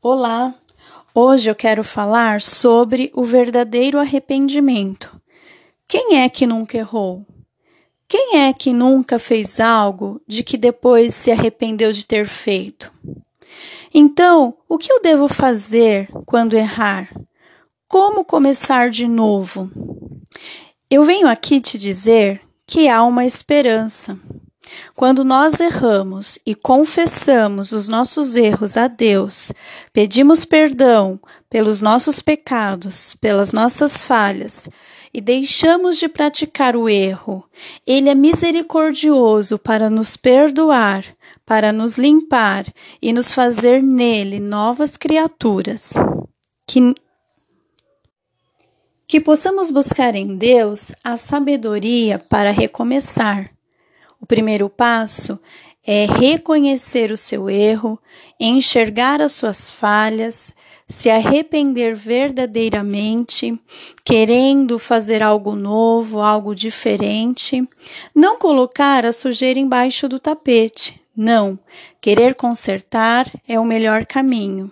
Olá! Hoje eu quero falar sobre o verdadeiro arrependimento. Quem é que nunca errou? Quem é que nunca fez algo de que depois se arrependeu de ter feito? Então, o que eu devo fazer quando errar? Como começar de novo? Eu venho aqui te dizer que há uma esperança. Quando nós erramos e confessamos os nossos erros a Deus, pedimos perdão pelos nossos pecados, pelas nossas falhas e deixamos de praticar o erro, Ele é misericordioso para nos perdoar, para nos limpar e nos fazer nele novas criaturas. Que que possamos buscar em Deus a sabedoria para recomeçar o primeiro passo é reconhecer o seu erro, enxergar as suas falhas, se arrepender verdadeiramente, querendo fazer algo novo, algo diferente. Não colocar a sujeira embaixo do tapete. Não, querer consertar é o melhor caminho.